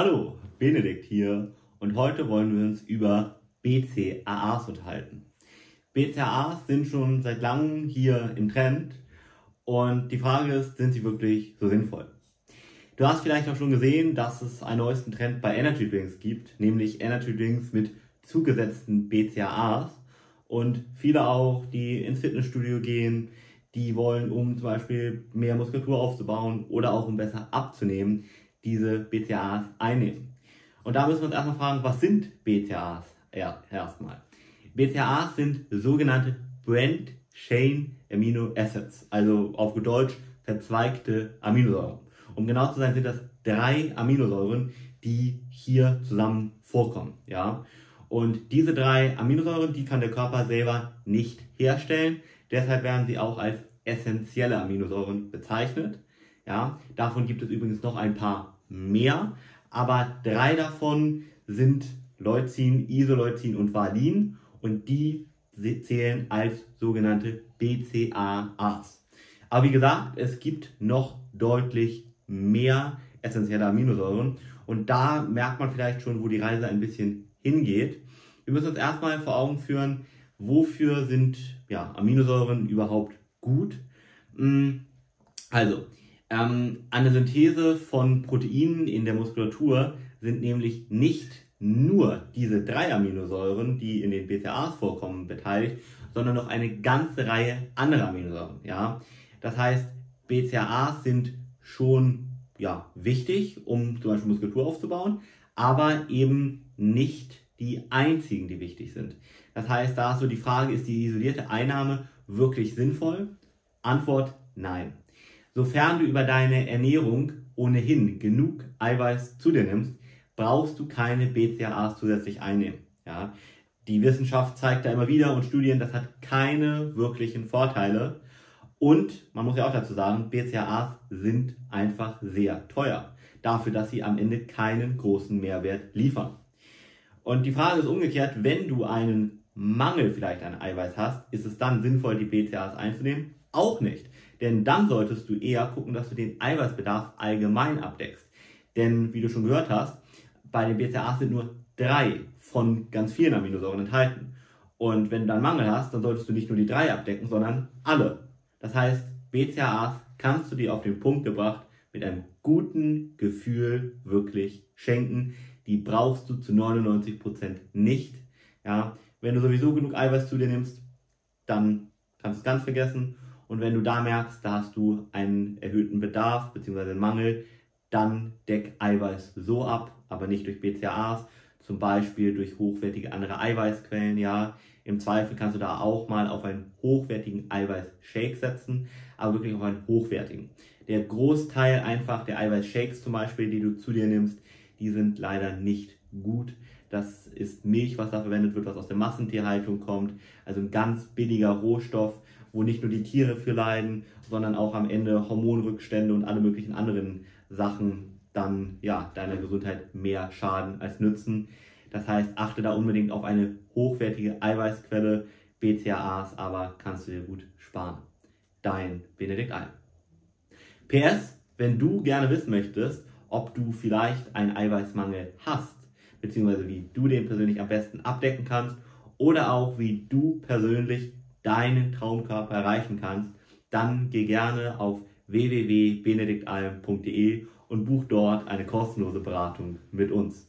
Hallo, Benedikt hier und heute wollen wir uns über BCAAs unterhalten. BCAAs sind schon seit langem hier im Trend und die Frage ist, sind sie wirklich so sinnvoll? Du hast vielleicht auch schon gesehen, dass es einen neuesten Trend bei Energy Drinks gibt, nämlich Energy Drinks mit zugesetzten BCAAs und viele auch, die ins Fitnessstudio gehen, die wollen, um zum Beispiel mehr Muskulatur aufzubauen oder auch um besser abzunehmen, diese BCAAs einnehmen. Und da müssen wir uns erstmal fragen, was sind BCAAs erstmal? BCAAs sind sogenannte Brand Chain Amino Acids, also auf Deutsch verzweigte Aminosäuren. Um genau zu sein, sind das drei Aminosäuren, die hier zusammen vorkommen. Ja? Und diese drei Aminosäuren, die kann der Körper selber nicht herstellen. Deshalb werden sie auch als essentielle Aminosäuren bezeichnet. Ja, davon gibt es übrigens noch ein paar mehr, aber drei davon sind Leucin, Isoleucin und Valin und die zählen als sogenannte BCAAs. Aber wie gesagt, es gibt noch deutlich mehr essentielle Aminosäuren und da merkt man vielleicht schon, wo die Reise ein bisschen hingeht. Wir müssen uns erstmal vor Augen führen, wofür sind ja, Aminosäuren überhaupt gut? Hm, also, ähm, eine Synthese von Proteinen in der Muskulatur sind nämlich nicht nur diese drei Aminosäuren, die in den BCAAs vorkommen, beteiligt, sondern noch eine ganze Reihe anderer Aminosäuren. Ja? Das heißt, BCAAs sind schon ja, wichtig, um zum Beispiel Muskulatur aufzubauen, aber eben nicht die einzigen, die wichtig sind. Das heißt, da ist so die Frage, ist die isolierte Einnahme wirklich sinnvoll? Antwort nein. Sofern du über deine Ernährung ohnehin genug Eiweiß zu dir nimmst, brauchst du keine BCAAs zusätzlich einnehmen. Ja? Die Wissenschaft zeigt da immer wieder und Studien, das hat keine wirklichen Vorteile. Und man muss ja auch dazu sagen, BCAAs sind einfach sehr teuer. Dafür, dass sie am Ende keinen großen Mehrwert liefern. Und die Frage ist umgekehrt, wenn du einen Mangel vielleicht an Eiweiß hast, ist es dann sinnvoll, die BCAAs einzunehmen? Auch nicht. Denn dann solltest du eher gucken, dass du den Eiweißbedarf allgemein abdeckst. Denn wie du schon gehört hast, bei den BCAAs sind nur drei von ganz vielen Aminosäuren enthalten. Und wenn du dann Mangel hast, dann solltest du nicht nur die drei abdecken, sondern alle. Das heißt, BCAAs kannst du dir auf den Punkt gebracht mit einem guten Gefühl wirklich schenken. Die brauchst du zu 99% nicht. Ja, wenn du sowieso genug Eiweiß zu dir nimmst, dann kannst du es ganz vergessen. Und wenn du da merkst, da hast du einen erhöhten Bedarf bzw. einen Mangel, dann deck Eiweiß so ab, aber nicht durch BCAAs, zum Beispiel durch hochwertige andere Eiweißquellen, ja. Im Zweifel kannst du da auch mal auf einen hochwertigen Eiweißshake setzen, aber wirklich auf einen hochwertigen. Der Großteil einfach der Eiweißshakes zum Beispiel, die du zu dir nimmst, die sind leider nicht gut. Das ist Milch, was da verwendet wird, was aus der Massentierhaltung kommt. Also ein ganz billiger Rohstoff, wo nicht nur die Tiere für leiden, sondern auch am Ende Hormonrückstände und alle möglichen anderen Sachen dann ja deiner Gesundheit mehr schaden als nützen. Das heißt, achte da unbedingt auf eine hochwertige Eiweißquelle. BCAAs aber kannst du dir gut sparen. Dein Benedikt Alm. PS, wenn du gerne wissen möchtest, ob du vielleicht einen Eiweißmangel hast, beziehungsweise wie du den persönlich am besten abdecken kannst oder auch wie du persönlich deinen Traumkörper erreichen kannst, dann geh gerne auf www.benediktalm.de und buch dort eine kostenlose Beratung mit uns.